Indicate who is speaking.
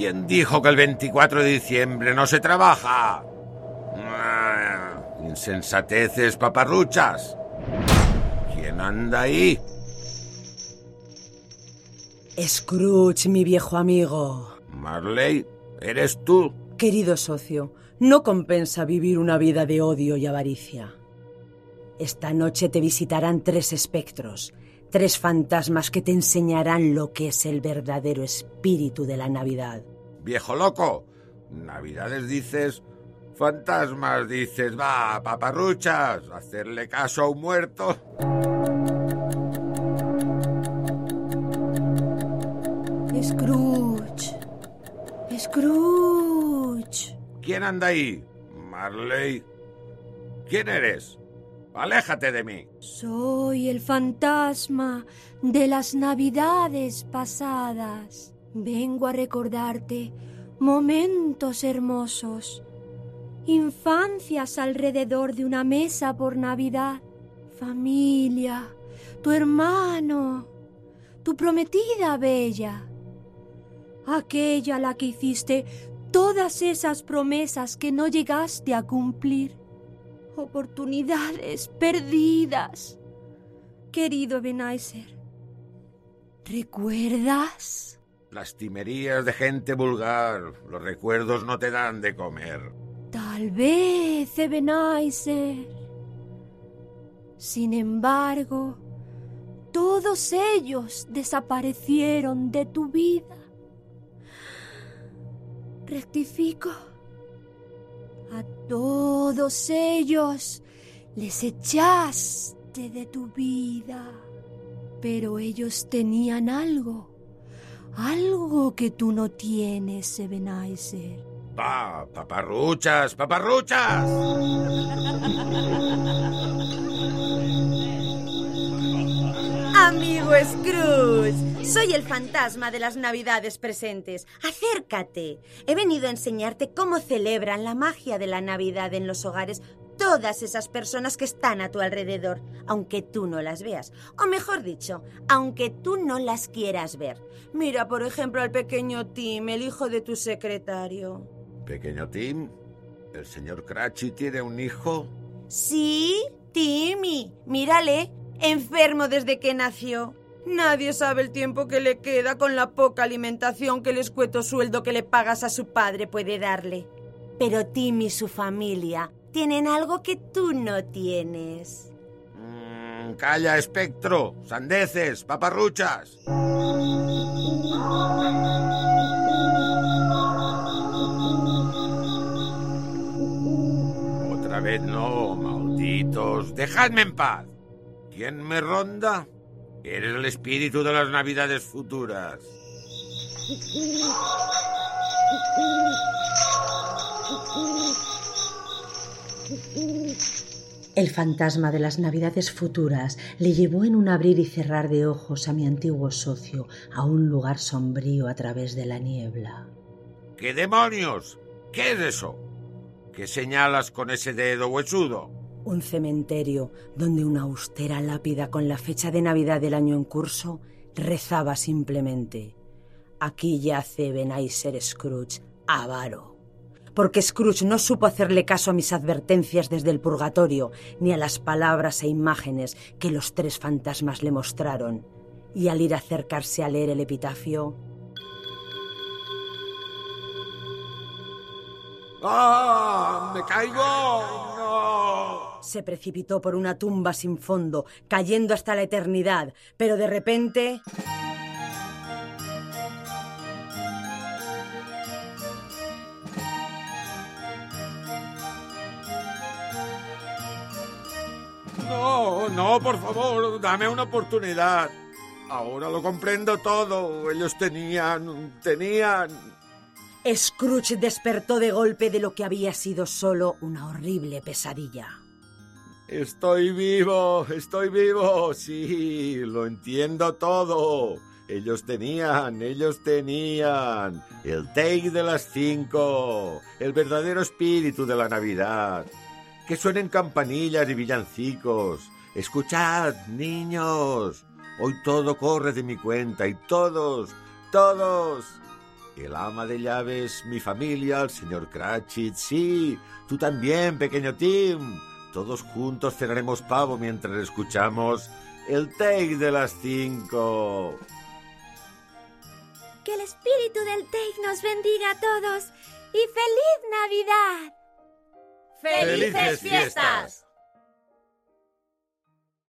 Speaker 1: ¿Quién dijo que el 24 de diciembre no se trabaja? Ah, insensateces paparruchas. ¿Quién anda ahí?
Speaker 2: Scrooge, mi viejo amigo.
Speaker 1: Marley, ¿eres tú?
Speaker 2: Querido socio, no compensa vivir una vida de odio y avaricia. Esta noche te visitarán tres espectros, tres fantasmas que te enseñarán lo que es el verdadero espíritu de la Navidad.
Speaker 1: Viejo loco, Navidades dices, fantasmas dices, va, paparruchas, hacerle caso a un muerto.
Speaker 3: Scrooge. Scrooge.
Speaker 1: ¿Quién anda ahí? Marley. ¿Quién eres? Aléjate de mí.
Speaker 3: Soy el fantasma de las navidades pasadas. Vengo a recordarte momentos hermosos, infancias alrededor de una mesa por Navidad, familia, tu hermano, tu prometida bella, aquella la que hiciste todas esas promesas que no llegaste a cumplir, oportunidades perdidas. Querido Ebenezer, ¿recuerdas?
Speaker 1: Lastimerías de gente vulgar. Los recuerdos no te dan de comer.
Speaker 3: Tal vez, Ebenezer. Sin embargo, todos ellos desaparecieron de tu vida. Rectifico. A todos ellos les echaste de tu vida. Pero ellos tenían algo algo que tú no tienes, Ebenezer.
Speaker 1: Va, paparruchas, paparruchas.
Speaker 4: Amigo Scrooge, soy el fantasma de las navidades presentes. Acércate. He venido a enseñarte cómo celebran la magia de la Navidad en los hogares todas esas personas que están a tu alrededor, aunque tú no las veas. O mejor dicho, aunque tú no las quieras ver. Mira, por ejemplo, al pequeño Tim, el hijo de tu secretario.
Speaker 1: ¿Pequeño Tim? ¿El señor Cratchy tiene un hijo?
Speaker 4: Sí, Timmy. Mírale, enfermo desde que nació. Nadie sabe el tiempo que le queda con la poca alimentación que el escueto sueldo que le pagas a su padre puede darle. Pero Tim y su familia tienen algo que tú no tienes.
Speaker 1: Mm, calla, espectro. Sandeces, paparruchas. Otra vez no, malditos. Dejadme en paz. ¿Quién me ronda? Eres el espíritu de las navidades futuras.
Speaker 2: El fantasma de las navidades futuras le llevó en un abrir y cerrar de ojos a mi antiguo socio a un lugar sombrío a través de la niebla.
Speaker 1: ¿Qué demonios? ¿Qué es eso? ¿Qué señalas con ese dedo huesudo?
Speaker 2: Un cementerio donde una austera lápida con la fecha de Navidad del año en curso rezaba simplemente: Aquí yace Ebenezer Scrooge, avaro porque Scrooge no supo hacerle caso a mis advertencias desde el purgatorio, ni a las palabras e imágenes que los tres fantasmas le mostraron, y al ir a acercarse a leer el epitafio...
Speaker 1: ¡Ah! ¡Me caigo! ¡No!
Speaker 2: Se precipitó por una tumba sin fondo, cayendo hasta la eternidad, pero de repente...
Speaker 1: No, no, por favor, dame una oportunidad. Ahora lo comprendo todo. Ellos tenían, tenían...
Speaker 2: Scrooge despertó de golpe de lo que había sido solo una horrible pesadilla.
Speaker 1: Estoy vivo, estoy vivo. Sí, lo entiendo todo. Ellos tenían, ellos tenían el take de las cinco, el verdadero espíritu de la Navidad. Que suenen campanillas y villancicos. Escuchad, niños. Hoy todo corre de mi cuenta y todos, todos. el ama de llaves, mi familia, el señor Cratchit, sí, tú también, pequeño Tim. Todos juntos cenaremos pavo mientras escuchamos el take de las cinco.
Speaker 3: Que el espíritu del take nos bendiga a todos y feliz Navidad.
Speaker 4: ¡Felices fiestas!